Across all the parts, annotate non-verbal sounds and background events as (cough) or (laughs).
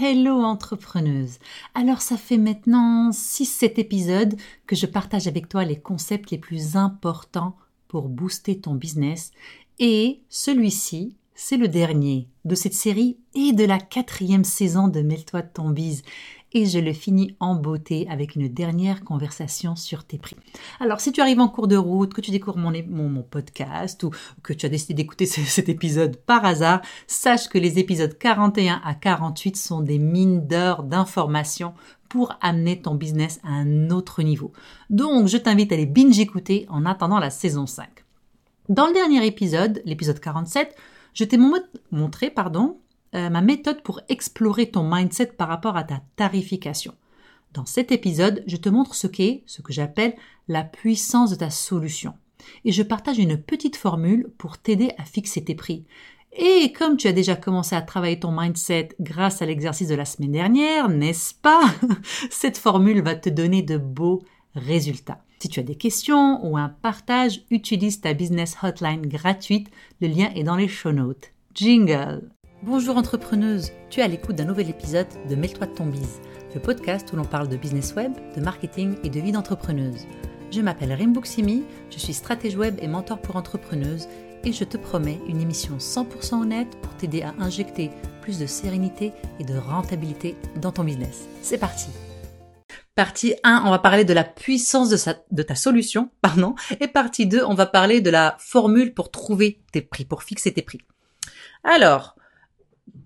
Hello entrepreneuse. Alors ça fait maintenant 6-7 épisodes que je partage avec toi les concepts les plus importants pour booster ton business et celui-ci, c'est le dernier de cette série et de la quatrième saison de Mêle-toi de ton bise et je le finis en beauté avec une dernière conversation sur tes prix. Alors si tu arrives en cours de route, que tu découvres mon, podcast ou que tu as décidé d'écouter (laughs) cet épisode par hasard, sache que les épisodes 41 à 48 sont des mines d'or d'informations pour amener ton business à un autre niveau. Donc je t'invite à les binge écouter en attendant la saison 5. Dans le dernier épisode, l'épisode 47, je t'ai montré pardon, euh, ma méthode pour explorer ton mindset par rapport à ta tarification. Dans cet épisode, je te montre ce qu'est, ce que j'appelle la puissance de ta solution. Et je partage une petite formule pour t'aider à fixer tes prix. Et comme tu as déjà commencé à travailler ton mindset grâce à l'exercice de la semaine dernière, n'est-ce pas? (laughs) Cette formule va te donner de beaux résultats. Si tu as des questions ou un partage, utilise ta business hotline gratuite. Le lien est dans les show notes. Jingle Bonjour entrepreneuse, tu es à l'écoute d'un nouvel épisode de Mêle-toi de ton bise, le podcast où l'on parle de business web, de marketing et de vie d'entrepreneuse. Je m'appelle Rimbuksimi, je suis stratège web et mentor pour entrepreneuses et je te promets une émission 100% honnête pour t'aider à injecter plus de sérénité et de rentabilité dans ton business. C'est parti Partie 1, on va parler de la puissance de, de, ta solution, pardon, et partie 2, on va parler de la formule pour trouver tes prix, pour fixer tes prix. Alors,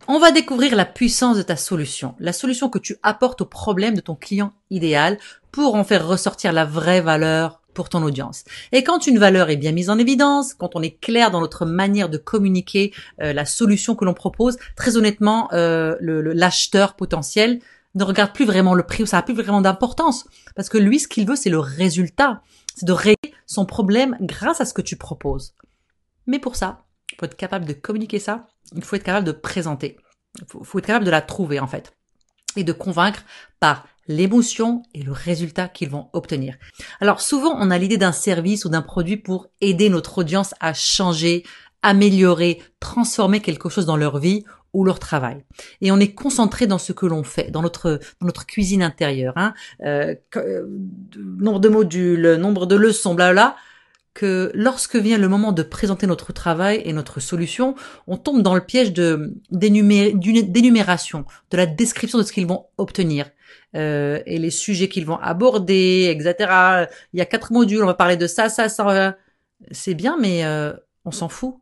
on va découvrir la puissance de ta solution, la solution que tu apportes au problème de ton client idéal pour en faire ressortir la vraie valeur pour ton audience. Et quand une valeur est bien mise en évidence, quand on est clair dans notre manière de communiquer euh, la solution que l'on propose, très honnêtement, euh, l'acheteur potentiel ne regarde plus vraiment le prix ça n'a plus vraiment d'importance parce que lui, ce qu'il veut, c'est le résultat, c'est de régler son problème grâce à ce que tu proposes. Mais pour ça, il faut être capable de communiquer ça il faut être capable de présenter. Il faut, être capable de la trouver en fait. Et de convaincre par l'émotion et le résultat qu'ils vont obtenir. Alors souvent on a l'idée d'un service ou d'un produit pour aider notre audience à changer, améliorer, transformer quelque chose dans leur vie ou leur travail. Et on est concentré dans ce que l'on fait, dans notre dans notre cuisine intérieure. Hein. Euh, euh nombre de modules, nombre de leçons, bla bla que lorsque vient le moment de présenter notre travail et notre solution, on tombe dans le piège de d'énumération, de la description de ce qu'ils vont obtenir. Euh, et les sujets qu'ils vont aborder, etc. Il y a quatre modules, on va parler de ça, ça, ça. C'est bien, mais euh, on s'en fout.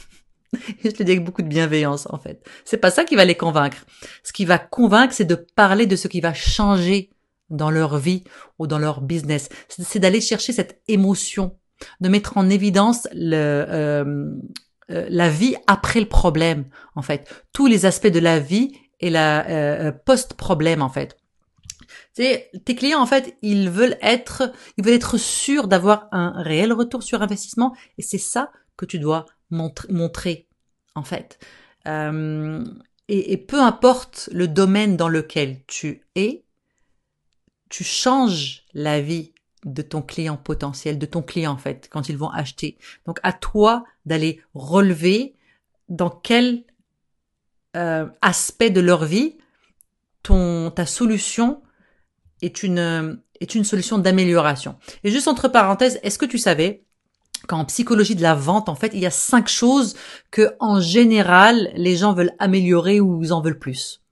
(laughs) je le dis avec beaucoup de bienveillance, en fait. C'est pas ça qui va les convaincre. Ce qui va convaincre, c'est de parler de ce qui va changer dans leur vie ou dans leur business. C'est d'aller chercher cette émotion de mettre en évidence euh, euh, la vie après le problème, en fait, tous les aspects de la vie et la euh, post-problème, en fait. Tes clients, en fait, ils veulent être, ils veulent être sûrs d'avoir un réel retour sur investissement, et c'est ça que tu dois montrer, en fait. et peu importe le domaine dans lequel tu es, tu changes la vie de ton client potentiel, de ton client en fait, quand ils vont acheter. Donc à toi d'aller relever dans quel euh, aspect de leur vie ton ta solution est une est une solution d'amélioration. Et juste entre parenthèses, est-ce que tu savais qu'en psychologie de la vente, en fait, il y a cinq choses que en général les gens veulent améliorer ou en veulent plus?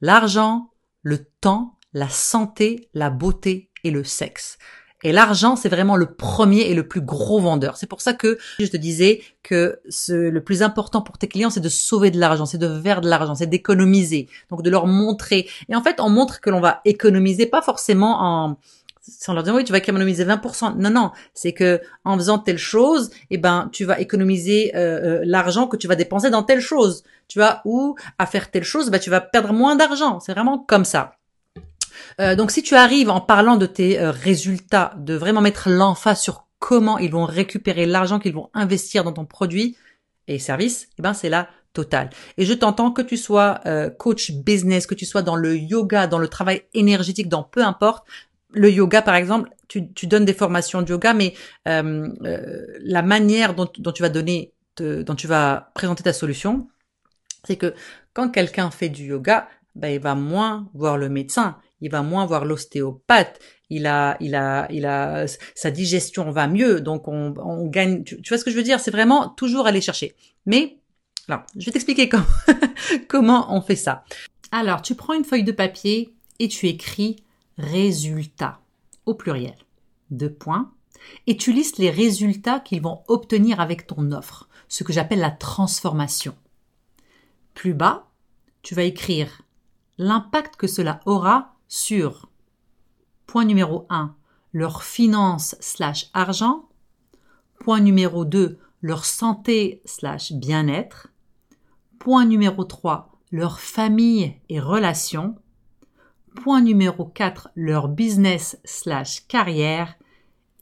L'argent, le temps, la santé, la beauté et le sexe. Et l'argent, c'est vraiment le premier et le plus gros vendeur. C'est pour ça que je te disais que le plus important pour tes clients, c'est de sauver de l'argent, c'est de faire de l'argent, c'est d'économiser. Donc de leur montrer. Et en fait, on montre que l'on va économiser, pas forcément en on leur dit oui tu vas économiser 20%, non non, c'est que en faisant telle chose, eh ben tu vas économiser euh, euh, l'argent que tu vas dépenser dans telle chose, tu vois, ou à faire telle chose, bah tu vas perdre moins d'argent. C'est vraiment comme ça. Euh, donc si tu arrives en parlant de tes euh, résultats, de vraiment mettre l'emphase sur comment ils vont récupérer l'argent qu'ils vont investir dans ton produit et service, eh ben c'est la totale. Et je t'entends que tu sois euh, coach business, que tu sois dans le yoga, dans le travail énergétique, dans peu importe. Le yoga, par exemple, tu, donnes des formations de yoga, mais la manière dont, dont tu vas donner, dont tu vas présenter ta solution, c'est que quand quelqu'un fait du yoga, ben, il va moins voir le médecin, il va moins voir l'ostéopathe, il a, il a, il a, sa digestion va mieux, donc on, on gagne. Tu, vois ce que je veux dire? C'est vraiment toujours aller chercher. Mais, alors, je vais t'expliquer (laughs) comment, comment on fait ça. Alors, tu prends une feuille de papier et tu écris résultat au pluriel. Deux points. Et tu listes les résultats qu'ils vont obtenir avec ton offre, ce que j'appelle la transformation. Plus bas, tu vas écrire l'impact que cela aura sur point numéro 1, leur finance slash argent, point numéro 2, leur santé slash bien-être, point numéro 3, leur famille et relations, point numéro 4, leur business slash carrière,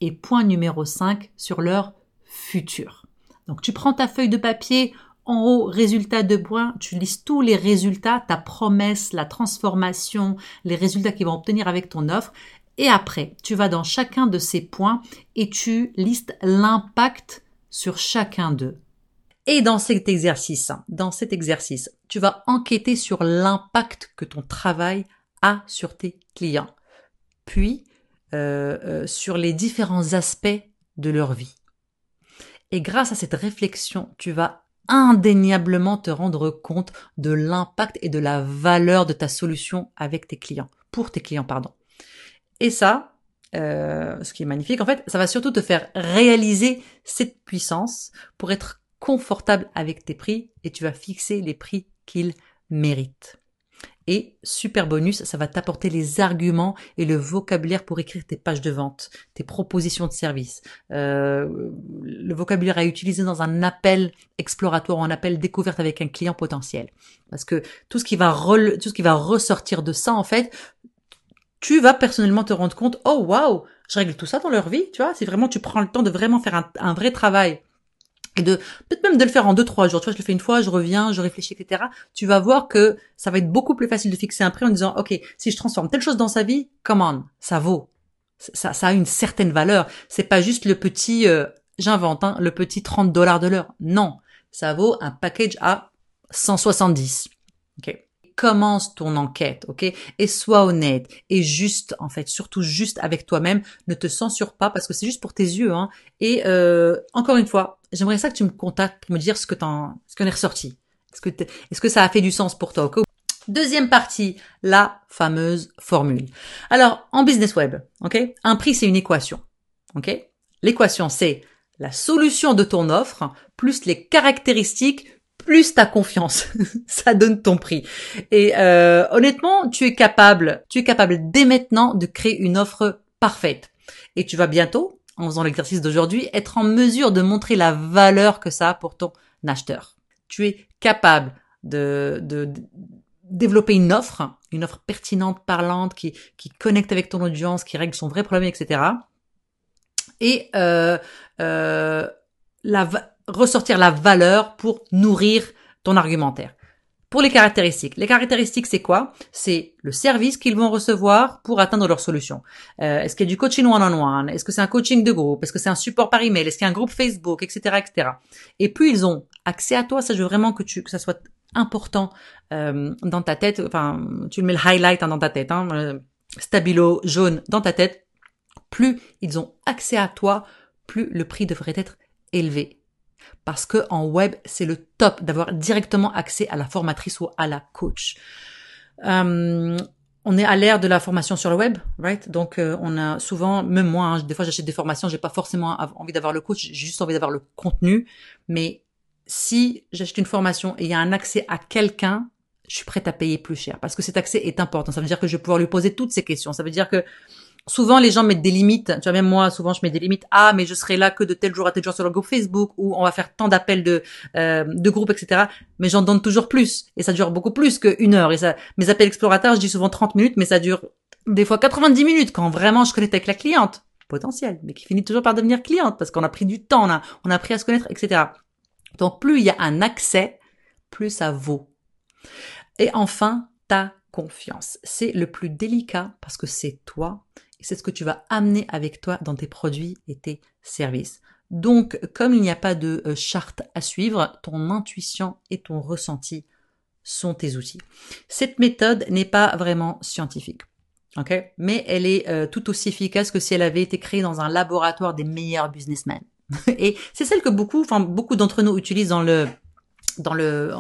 et point numéro 5 sur leur futur. Donc tu prends ta feuille de papier, en haut, résultat de points, tu lises tous les résultats, ta promesse, la transformation, les résultats qu'ils vont obtenir avec ton offre. Et après, tu vas dans chacun de ces points et tu listes l'impact sur chacun d'eux. Et dans cet exercice, dans tu vas enquêter sur l'impact que ton travail a sur tes clients, puis euh, euh, sur les différents aspects de leur vie. Et grâce à cette réflexion, tu vas indéniablement te rendre compte de l'impact et de la valeur de ta solution avec tes clients, pour tes clients, pardon. Et ça, euh, ce qui est magnifique, en fait, ça va surtout te faire réaliser cette puissance pour être confortable avec tes prix et tu vas fixer les prix qu'ils méritent. Et super bonus, ça va t'apporter les arguments et le vocabulaire pour écrire tes pages de vente, tes propositions de service, euh, le vocabulaire à utiliser dans un appel exploratoire un appel découverte avec un client potentiel. Parce que tout ce qui va tout ce qui va ressortir de ça, en fait, tu vas personnellement te rendre compte, oh waouh, je règle tout ça dans leur vie, tu vois. C'est vraiment, tu prends le temps de vraiment faire un vrai travail et de peut-être même de le faire en deux trois jours. Tu vois, je le fais une fois, je reviens, je réfléchis, etc. Tu vas voir que ça va être beaucoup plus facile de fixer un prix en disant, ok, si je transforme telle chose dans sa vie, come on, ça vaut, ça, ça a une certaine valeur. C'est pas juste le petit, euh, j'invente, hein, le petit 30 dollars de l'heure. Non, ça vaut un package à 170. Ok commence ton enquête, ok? Et sois honnête et juste, en fait, surtout juste avec toi-même. Ne te censure pas parce que c'est juste pour tes yeux. Hein. Et euh, encore une fois, j'aimerais ça que tu me contactes pour me dire ce que t'en, ce qu'on est ressorti. Est-ce que, est-ce que ça a fait du sens pour toi Deuxième partie, la fameuse formule. Alors, en business web, ok? Un prix, c'est une équation, ok? L'équation, c'est la solution de ton offre plus les caractéristiques plus ta confiance, (laughs) ça donne ton prix. Et euh, honnêtement, tu es capable, tu es capable dès maintenant de créer une offre parfaite. Et tu vas bientôt, en faisant l'exercice d'aujourd'hui, être en mesure de montrer la valeur que ça a pour ton acheteur. Tu es capable de, de, développer une offre, une offre pertinente, parlante, qui, qui connecte avec ton audience, qui règle son vrai problème, etc. Et euh, euh, ressortir la valeur pour nourrir ton argumentaire. Pour les caractéristiques, les caractéristiques c'est quoi? C'est le service qu'ils vont recevoir pour atteindre leur solution. Euh, est-ce qu'il y a du coaching one-on-one? Est-ce que c'est un coaching de groupe? Est-ce que c'est un support par email? Est-ce qu'il y a un groupe Facebook, etc., etc. Et plus ils ont accès à toi, ça je veux vraiment que tu que ça soit important euh, dans ta tête. Enfin, tu mets le highlight hein, dans ta tête, hein, euh, stabilo jaune dans ta tête. Plus ils ont accès à toi, plus le prix devrait être élevé parce que en web, c'est le top d'avoir directement accès à la formatrice ou à la coach. Euh, on est à l'ère de la formation sur le web, right? Donc euh, on a souvent, même moi, hein, des fois j'achète des formations, j'ai pas forcément envie d'avoir le coach, j'ai juste envie d'avoir le contenu. Mais si j'achète une formation et il y a un accès à quelqu'un, je suis prête à payer plus cher parce que cet accès est important. Ça veut dire que je vais pouvoir lui poser toutes ces questions. Ça veut dire que souvent les gens mettent des limites. Tu vois, même moi, souvent je mets des limites. Ah, mais je serai là que de tel jour à tel jour sur le groupe Facebook ou on va faire tant d'appels de euh, de groupe, etc. Mais j'en donne toujours plus et ça dure beaucoup plus qu'une heure. Et ça, mes appels explorateurs, je dis souvent 30 minutes, mais ça dure des fois 90 minutes quand vraiment je connecte avec la cliente potentielle, mais qui finit toujours par devenir cliente parce qu'on a pris du temps, on a, on a appris à se connaître, etc. Donc plus il y a un accès, plus ça vaut. Et enfin, ta confiance. C'est le plus délicat parce que c'est toi c'est ce que tu vas amener avec toi dans tes produits et tes services. Donc, comme il n'y a pas de euh, charte à suivre, ton intuition et ton ressenti sont tes outils. Cette méthode n'est pas vraiment scientifique. ok? Mais elle est euh, tout aussi efficace que si elle avait été créée dans un laboratoire des meilleurs businessmen. (laughs) Et c'est celle que beaucoup, enfin beaucoup d'entre nous utilisent dans le dans le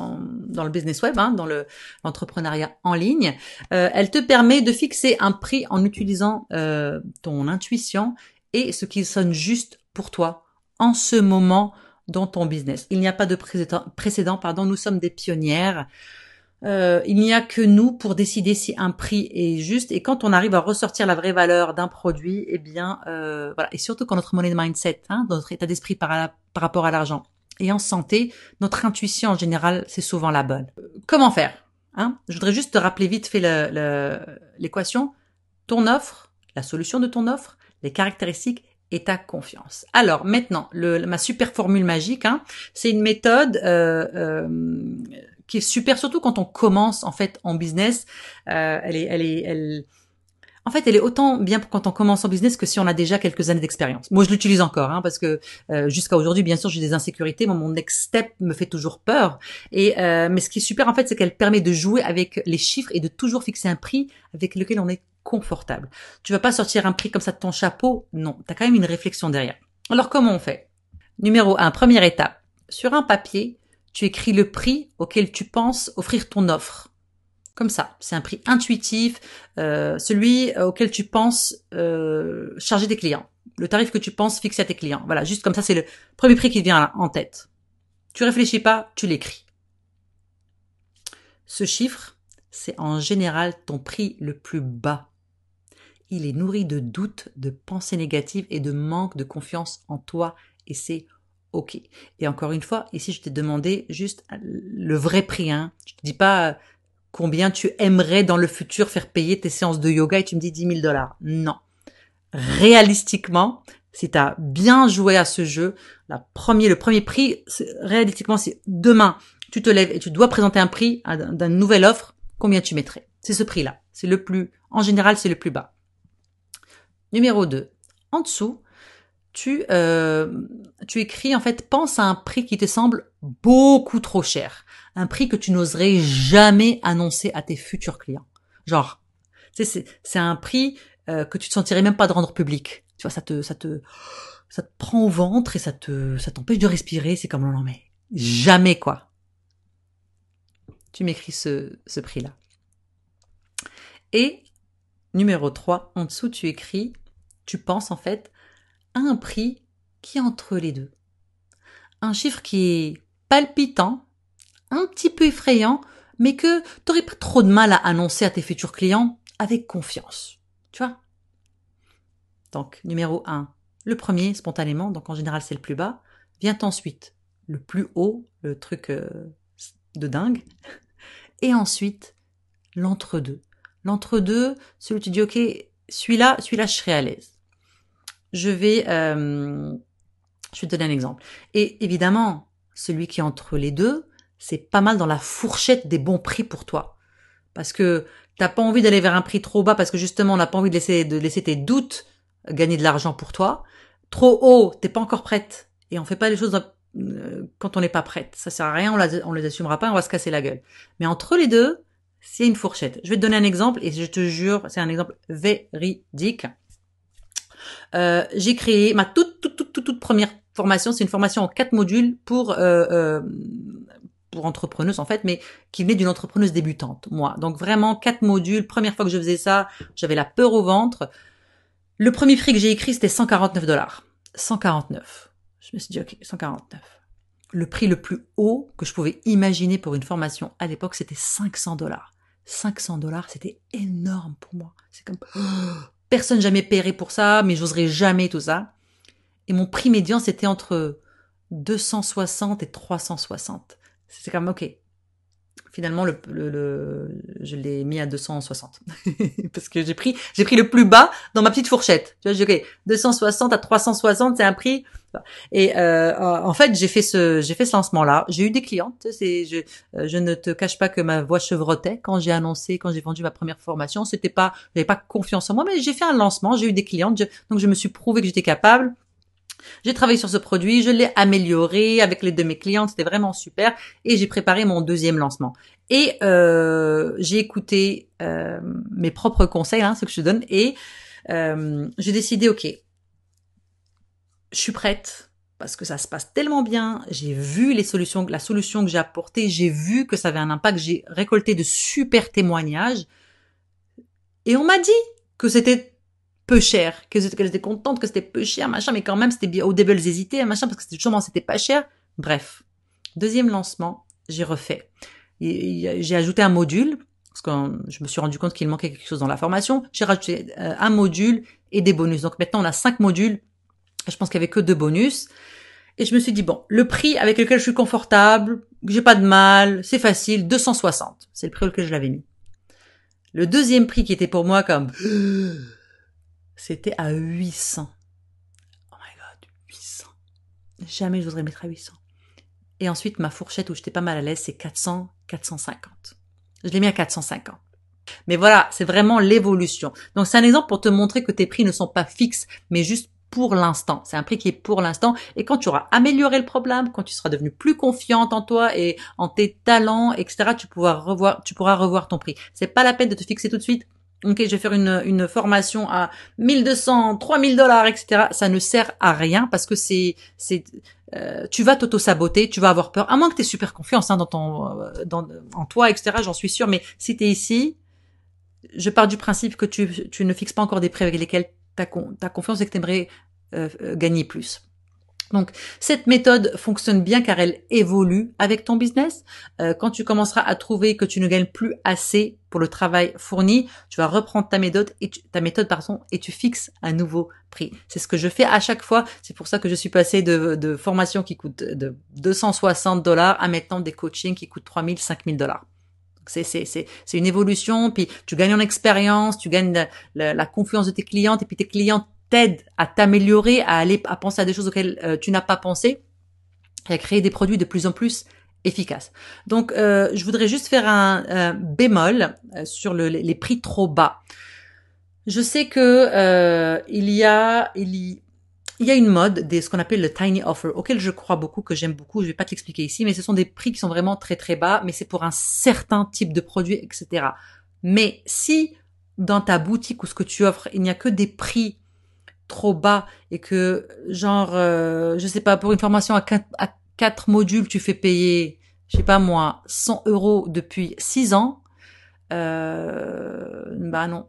dans le business web, hein, dans le l'entrepreneuriat en ligne. Euh, elle te permet de fixer un prix en utilisant euh, ton intuition et ce qui sonne juste pour toi en ce moment dans ton business. Il n'y a pas de précédent, pardon, nous sommes des pionnières. Euh, il n'y a que nous pour décider si un prix est juste et quand on arrive à ressortir la vraie valeur d'un produit, eh bien euh, voilà et surtout quand notre money mindset, hein, notre état d'esprit par rapport à l'argent et en santé, notre intuition en général c'est souvent la bonne. Comment faire hein? Je voudrais juste te rappeler vite fait l'équation. Ton offre, la solution de ton offre, les caractéristiques et ta confiance. Alors maintenant, le, ma super formule magique, hein, c'est une méthode euh, euh, qui est super, surtout quand on commence en fait en business. Euh, elle est, elle est, elle. En fait, elle est autant bien quand on commence en business que si on a déjà quelques années d'expérience. Moi, je l'utilise encore, hein, parce que euh, jusqu'à aujourd'hui, bien sûr, j'ai des insécurités. mon next step me fait toujours peur. Et euh, mais ce qui est super, en fait, c'est qu'elle permet de jouer avec les chiffres et de toujours fixer un prix avec lequel on est confortable. Tu vas pas sortir un prix comme ça de ton chapeau? Non, tu quand même une réflexion derrière. Alors comment on fait? Numéro 1, première étape. Sur un papier, tu écris le prix auquel tu penses offrir ton offre. Comme ça, c'est un prix intuitif, euh, celui auquel tu penses euh, charger tes clients, le tarif que tu penses fixer à tes clients. Voilà, juste comme ça, c'est le premier prix qui te vient en tête. Tu réfléchis pas, tu l'écris. Ce chiffre, c'est en général ton prix le plus bas il est nourri de doutes, de pensées négatives et de manque de confiance en toi et c'est ok. Et encore une fois, ici je t'ai demandé juste le vrai prix. Hein. Je te dis pas euh, combien tu aimerais dans le futur faire payer tes séances de yoga et tu me dis 10 000 dollars. Non. Réalistiquement, si tu as bien joué à ce jeu, la premier, le premier prix, réalistiquement, c'est demain, tu te lèves et tu dois présenter un prix d'une nouvelle offre, combien tu mettrais? C'est ce prix-là. C'est le plus, en général, c'est le plus bas. Numéro 2. En dessous, tu, euh, tu écris en fait, pense à un prix qui te semble beaucoup trop cher. Un prix que tu n'oserais jamais annoncer à tes futurs clients. Genre, c'est, c'est un prix euh, que tu te sentirais même pas de rendre public. Tu vois, ça te, ça te, ça te prend au ventre et ça te, ça t'empêche de respirer. C'est comme, non, mais jamais quoi. Tu m'écris ce, ce prix-là. Et Numéro 3, en dessous, tu écris, tu penses en fait à un prix qui est entre les deux. Un chiffre qui est palpitant, un petit peu effrayant, mais que tu n'aurais pas trop de mal à annoncer à tes futurs clients avec confiance. Tu vois? Donc, numéro 1, le premier, spontanément, donc en général c'est le plus bas, vient ensuite le plus haut, le truc euh, de dingue, (laughs) et ensuite l'entre-deux, L'entre-deux, celui où tu dis, OK, celui-là, celui-là, je serai à l'aise. Je vais, euh, je vais te donner un exemple. Et évidemment, celui qui est entre les deux, c'est pas mal dans la fourchette des bons prix pour toi. Parce que t'as pas envie d'aller vers un prix trop bas parce que justement, on n'a pas envie de laisser, de laisser tes doutes gagner de l'argent pour toi. Trop haut, t'es pas encore prête. Et on fait pas les choses euh, quand on n'est pas prête. Ça sert à rien, on, on les assumera pas, on va se casser la gueule. Mais entre les deux, c'est une fourchette. Je vais te donner un exemple et je te jure, c'est un exemple véridique. Euh, j'ai créé ma toute, toute, toute, toute, première formation. C'est une formation en quatre modules pour euh, euh, pour entrepreneuses en fait, mais qui venait d'une entrepreneuse débutante, moi. Donc vraiment quatre modules. Première fois que je faisais ça, j'avais la peur au ventre. Le premier prix que j'ai écrit, c'était 149 dollars. 149. Je me suis dit, ok, 149 le prix le plus haut que je pouvais imaginer pour une formation à l'époque, c'était 500 dollars. 500 dollars, c'était énorme pour moi. C'est comme, (gasps) personne jamais paierait pour ça, mais j'oserais jamais tout ça. Et mon prix médian, c'était entre 260 et 360. C'était comme, ok, finalement le, le, je l'ai mis à 260 (laughs) parce que j'ai pris j'ai pris le plus bas dans ma petite fourchette. Tu vois, j'ai ok 260 à 360 c'est un prix et euh, en fait j'ai fait ce j'ai fait ce lancement là. J'ai eu des clientes. C'est je euh, je ne te cache pas que ma voix chevrotait quand j'ai annoncé quand j'ai vendu ma première formation. C'était pas j'avais pas confiance en moi mais j'ai fait un lancement. J'ai eu des clientes donc je me suis prouvé que j'étais capable. J'ai travaillé sur ce produit, je l'ai amélioré avec les de mes clientes, c'était vraiment super. Et j'ai préparé mon deuxième lancement. Et euh, j'ai écouté euh, mes propres conseils, hein, ce que je donne, et euh, j'ai décidé, ok, je suis prête parce que ça se passe tellement bien. J'ai vu les solutions, la solution que j'ai apportée, j'ai vu que ça avait un impact, j'ai récolté de super témoignages. Et on m'a dit que c'était peu cher, que qu'elle était contente, que c'était peu cher, machin, mais quand même c'était bien. Au début elles hésitaient, machin, parce que c'était c'était pas cher. Bref, deuxième lancement, j'ai refait. J'ai ajouté un module parce que je me suis rendu compte qu'il manquait quelque chose dans la formation. J'ai rajouté euh, un module et des bonus. Donc maintenant on a cinq modules. Je pense qu'il y avait que deux bonus. Et je me suis dit bon, le prix avec lequel je suis confortable, j'ai pas de mal, c'est facile, 260. C'est le prix auquel je l'avais mis. Le deuxième prix qui était pour moi comme c'était à 800. Oh my god, 800. Jamais je voudrais mettre à 800. Et ensuite, ma fourchette où j'étais pas mal à l'aise, c'est 400, 450. Je l'ai mis à 450. Mais voilà, c'est vraiment l'évolution. Donc c'est un exemple pour te montrer que tes prix ne sont pas fixes, mais juste pour l'instant. C'est un prix qui est pour l'instant. Et quand tu auras amélioré le problème, quand tu seras devenu plus confiante en toi et en tes talents, etc., tu pourras revoir, tu pourras revoir ton prix. C'est pas la peine de te fixer tout de suite. Ok, je vais faire une, une formation à 1200, 3000 dollars, etc. Ça ne sert à rien parce que c'est, c'est, euh, tu vas t'auto-saboter, tu vas avoir peur, à moins que tu aies super confiance hein, dans ton, euh, dans, en toi, etc. J'en suis sûre, mais si tu ici, je pars du principe que tu, tu ne fixes pas encore des prix avec lesquels tu as, confiance et que tu aimerais euh, gagner plus. Donc cette méthode fonctionne bien car elle évolue avec ton business. Euh, quand tu commenceras à trouver que tu ne gagnes plus assez pour le travail fourni, tu vas reprendre ta méthode et ta méthode pardon et tu fixes un nouveau prix. C'est ce que je fais à chaque fois. C'est pour ça que je suis passée de, de formations qui coûtent de 260 dollars à maintenant des coachings qui coûtent 3000, 5000 dollars. C'est, c'est, c'est, c'est une évolution, puis tu gagnes en expérience, tu gagnes la, la, confiance de tes clientes, et puis tes clientes t'aide à t'améliorer, à aller à penser à des choses auxquelles euh, tu n'as pas pensé et à créer des produits de plus en plus efficaces. Donc, euh, je voudrais juste faire un, bémol euh, sur le, les prix trop bas. Je sais que il y a il y, a une mode des ce qu'on appelle le tiny offer auquel je crois beaucoup que j'aime beaucoup. Je vais pas te l'expliquer ici, mais ce sont des prix qui sont vraiment très très bas, mais c'est pour un certain type de produit, etc. Mais si dans ta boutique ou ce que tu offres, il n'y a que des prix trop bas et que genre euh, je sais pas pour une formation à quatre, modules tu fais payer je sais pas moi 100 euros depuis 6 ans euh, bah non.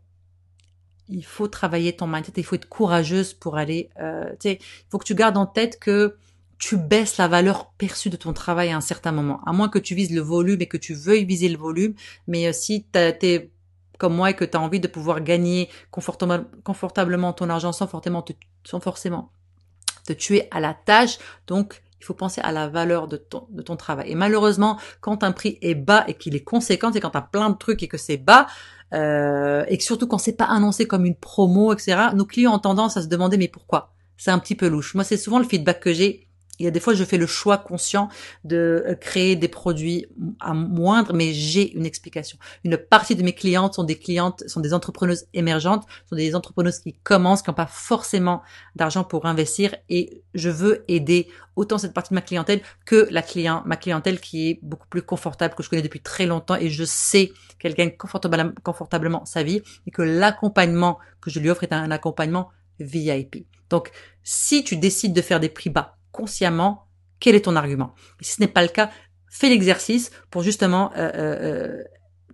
Il faut travailler ton mindset il faut être courageuse pour aller euh, tu sais il faut que tu gardes en tête que tu baisses la valeur perçue de ton travail à un certain moment. À moins que tu vises le volume et que tu veuilles viser le volume mais euh, si t'es comme moi et que tu as envie de pouvoir gagner confortablement ton argent sans forcément, te, tuer à la tâche. Donc, il faut penser à la valeur de ton, travail. Et malheureusement, quand un prix est bas et qu'il est conséquent, et quand tu as plein de trucs et que c'est bas, euh, et surtout quand c'est pas annoncé comme une promo, etc., nos clients ont tendance à se demander mais pourquoi? C'est un petit peu louche. Moi, c'est souvent le feedback que j'ai il y a des fois, je fais le choix conscient de euh, créer des produits à moindre, mais j'ai une explication. Une partie de mes clientes sont des clientes, sont des entrepreneuses émergentes, sont des entrepreneuses qui commencent, qui n'ont pas forcément d'argent pour investir, et je veux aider autant cette partie de ma clientèle que la client, ma clientèle qui est beaucoup plus confortable, que je connais depuis très longtemps, et je sais qu'elle gagne confortablement, confortablement sa vie, et que l'accompagnement que je lui offre est un accompagnement VIP. Donc, si tu décides de faire des prix bas, consciemment quel est ton argument? si ce n'est pas le cas, fais l'exercice pour justement euh, euh, euh,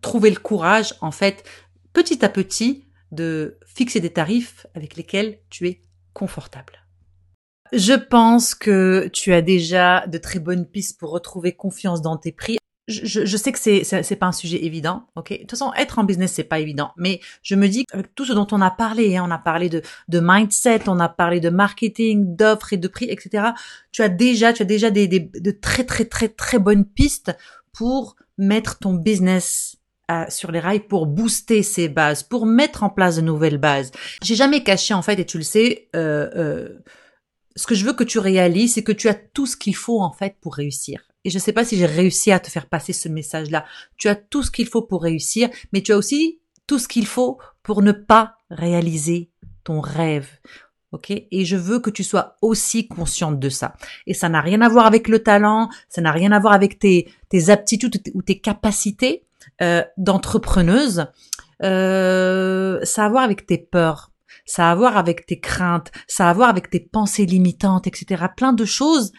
trouver le courage, en fait, petit à petit, de fixer des tarifs avec lesquels tu es confortable. Je pense que tu as déjà de très bonnes pistes pour retrouver confiance dans tes prix je, je, sais que c'est, c'est pas un sujet évident, ok? De toute façon, être en business c'est pas évident, mais je me dis avec tout ce dont on a parlé, hein, on a parlé de, de mindset, on a parlé de marketing, d'offres et de prix, etc. Tu as déjà, tu as déjà des, des de très très très très bonnes pistes pour mettre ton business euh, sur les rails pour booster ses bases, pour mettre en place de nouvelles bases. J'ai jamais caché en fait, et tu le sais, euh, euh, ce que je veux que tu réalises, c'est que tu as tout ce qu'il faut en fait pour réussir. Et je ne sais pas si j'ai réussi à te faire passer ce message-là. Tu as tout ce qu'il faut pour réussir, mais tu as aussi tout ce qu'il faut pour ne pas réaliser ton rêve. Ok, et je veux que tu sois aussi consciente de ça. Et ça n'a rien à voir avec le talent, ça n'a rien à voir avec tes, aptitudes ou tes capacités euh, d'entrepreneuse. Euh, ça a à voir avec tes peurs, ça a à voir avec tes craintes, ça a à voir avec tes pensées limitantes, etc. Plein de choses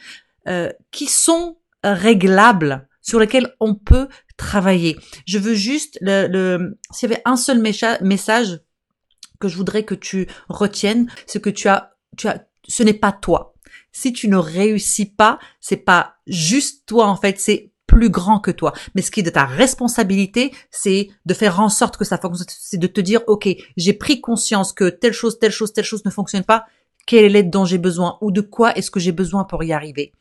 euh, qui sont réglables, sur lesquelles on peut travailler. Je veux juste le, le s'il y avait un seul message que je voudrais que tu retiennes, c'est que tu as, tu as, ce n'est pas toi. Si tu ne réussis pas, c'est pas juste toi en fait, c'est plus grand que toi. Mais ce qui est de ta responsabilité, c'est de faire en sorte que ça fonctionne, c'est de te dire, OK, j'ai pris conscience que telle chose, telle chose, telle chose ne fonctionne pas. Quelle est l'aide dont j'ai besoin ou de quoi est-ce que j'ai besoin pour y arriver?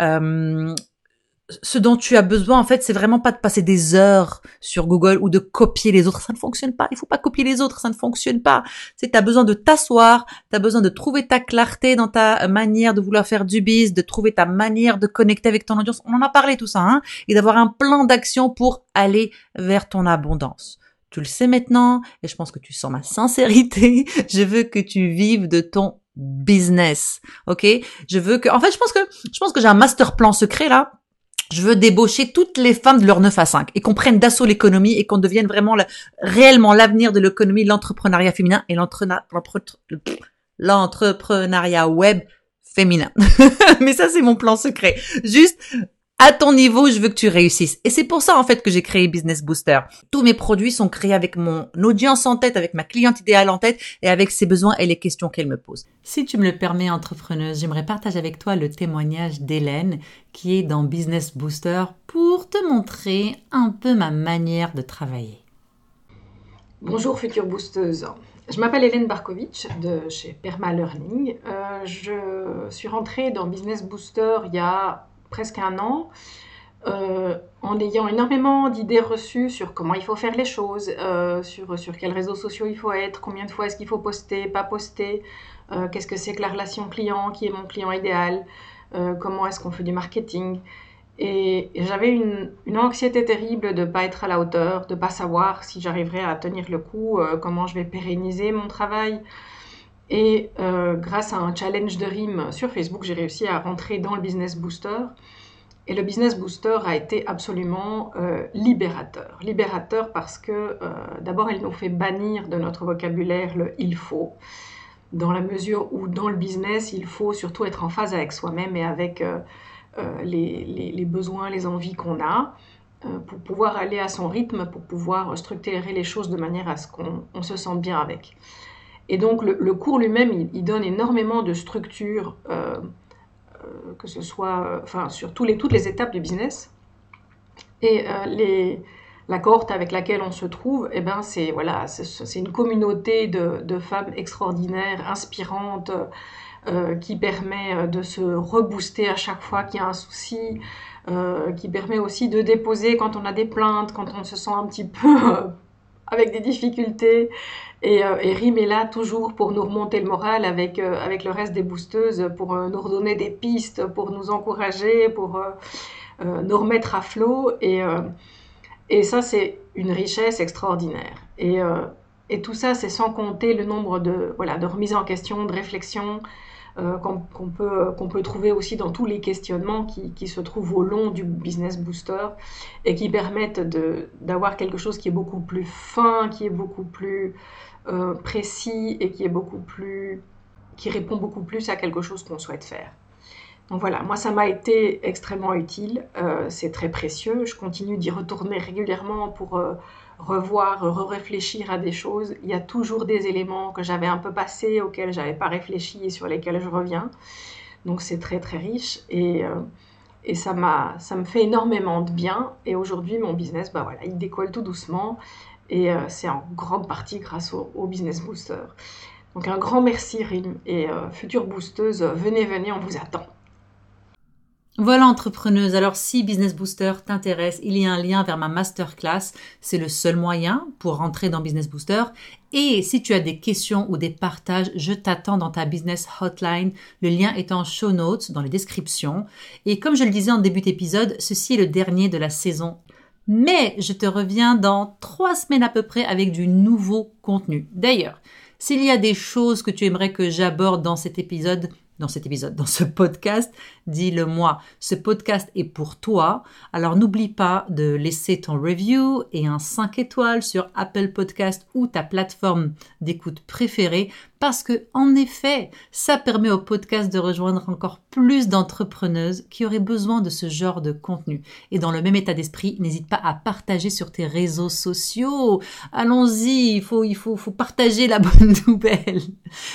Euh, ce dont tu as besoin, en fait, c'est vraiment pas de passer des heures sur Google ou de copier les autres. Ça ne fonctionne pas. Il faut pas copier les autres. Ça ne fonctionne pas. C'est, as besoin de t'asseoir. Tu as besoin de trouver ta clarté dans ta manière de vouloir faire du biz, de trouver ta manière de connecter avec ton audience. On en a parlé tout ça, hein. Et d'avoir un plan d'action pour aller vers ton abondance. Tu le sais maintenant et je pense que tu sens ma sincérité. (laughs) Je veux que tu vives de ton business. OK? Je veux que, en fait, je pense que, je pense que j'ai un master plan secret là je veux débaucher toutes les femmes de leur 9 à 5 et qu'on prenne d'assaut l'économie et qu'on devienne vraiment réellement l'avenir de l'économie, l'entrepreneuriat féminin et l'entrepreneuriat web féminin. (laughs) Mais ça, c'est mon plan secret. Juste à ton niveau, je veux que tu réussisses. Et c'est pour ça, en fait, que j'ai créé Business Booster. Tous mes produits sont créés avec mon audience en tête, avec ma cliente idéale en tête et avec ses besoins et les questions qu'elle me pose. Si tu me le permets, entrepreneuse, j'aimerais partager avec toi le témoignage d'Hélène qui est dans Business Booster pour te montrer un peu ma manière de travailler. Bonjour future boosteuse. Je m'appelle Hélène Barkovitch de chez Perma Learning. Euh, je suis rentrée dans Business Booster il y a presque un an, euh, en ayant énormément d'idées reçues sur comment il faut faire les choses, euh, sur, sur quels réseaux sociaux il faut être, combien de fois est-ce qu'il faut poster, pas poster, euh, qu'est-ce que c'est que la relation client, qui est mon client idéal, comment est-ce qu'on fait du marketing. Et, j'avais une, une, anxiété terrible de ne pas être à la hauteur, de ne pas savoir si j'arriverais à tenir le coup, comment je vais pérenniser mon travail. Et euh, grâce à un challenge de rime sur Facebook, j'ai réussi à rentrer dans le Business Booster. Et le Business Booster a été absolument euh, libérateur. Libérateur parce que euh, d'abord, il nous fait bannir de notre vocabulaire le il faut, dans la mesure où dans le business, il faut surtout être en phase avec soi-même et avec les, besoins, les envies qu'on a pour pouvoir aller à son rythme, pour pouvoir structurer les choses de manière à ce qu'on se sente bien avec. Et donc le, cours lui-même, il, donne énormément de structure, euh, euh, que ce soit euh, enfin, sur toutes les étapes du business. Et les, la cohorte avec laquelle on se trouve, eh ben, c'est voilà, une communauté de, de, femmes extraordinaires, inspirantes, qui permet de se rebooster à chaque fois qu'il y a un souci, qui permet aussi de déposer quand on a des plaintes, quand on se sent un petit peu avec des difficultés. Et, euh, et, Rim est là toujours pour nous remonter le moral avec, euh, avec le reste des boosteuses, pour euh, nous redonner des pistes, pour nous encourager, pour euh, nous remettre à flot. Et, et ça, c'est une richesse extraordinaire. Et, et tout ça, c'est sans compter le nombre de, voilà, de remises en question, de réflexions, euh, qu'on peut, peut trouver aussi dans tous les questionnements qui, qui, se trouvent au long du Business Booster et qui permettent d'avoir quelque chose qui est beaucoup plus fin, qui est beaucoup plus euh, précis et qui est beaucoup plus qui répond beaucoup plus à quelque chose qu'on souhaite faire. Donc voilà, moi ça m'a été extrêmement utile, euh, c'est très précieux, je continue d'y retourner régulièrement pour revoir, re-réfléchir à des choses. Il y a toujours des éléments que j'avais un peu passés, auxquels j'avais pas réfléchi et sur lesquels je reviens. Donc c'est très très riche et, euh, et ça, m'a, ça me fait énormément de bien. Et aujourd'hui, mon business, bah voilà, il décolle tout doucement et euh, c'est en grande partie grâce au, Business Booster. Donc un grand merci Rim et euh, future boosteuse, venez, venez, on vous attend. Voilà entrepreneuse, alors si Business Booster t'intéresse, il y a un lien vers ma masterclass, c'est le seul moyen pour rentrer dans Business Booster. Et si tu as des questions ou des partages, je t'attends dans ta business hotline. Le lien est en show notes dans les descriptions. Et comme je le disais en début d'épisode, ceci est le dernier de la saison. Mais je te reviens dans trois semaines à peu près avec du nouveau contenu. D'ailleurs, S'il y a des choses que tu aimerais que j'aborde dans cet épisode, dans cet épisode, dans ce podcast, dis-le moi. Ce podcast est pour toi. Alors n'oublie pas de laisser ton review et un 5 étoiles sur Apple Podcast ou ta plateforme d'écoute préférée parce que, en effet, ça permet au podcast de rejoindre encore plus d'entrepreneuses qui auraient besoin de ce genre de contenu. Et dans le même état d'esprit, n'hésite pas à partager sur tes réseaux sociaux. Allons-y, il faut, il faut, faut partager la (laughs) bonne nouvelle.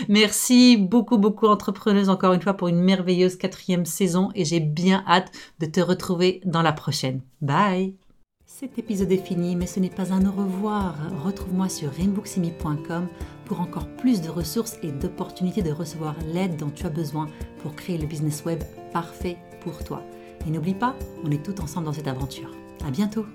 Merci beaucoup, beaucoup entrepreneuses encore une fois pour une merveilleuse quatrième saison et j'ai bien hâte de te retrouver dans la prochaine. Bye! Cet épisode est fini, mais ce n'est pas un au revoir. Retrouve-moi sur rainbooksimi.com pour encore plus de ressources et d'opportunités de recevoir l'aide dont tu as besoin pour créer le business web parfait pour toi. Et n'oublie pas, on est tous ensemble dans cette aventure. À bientôt!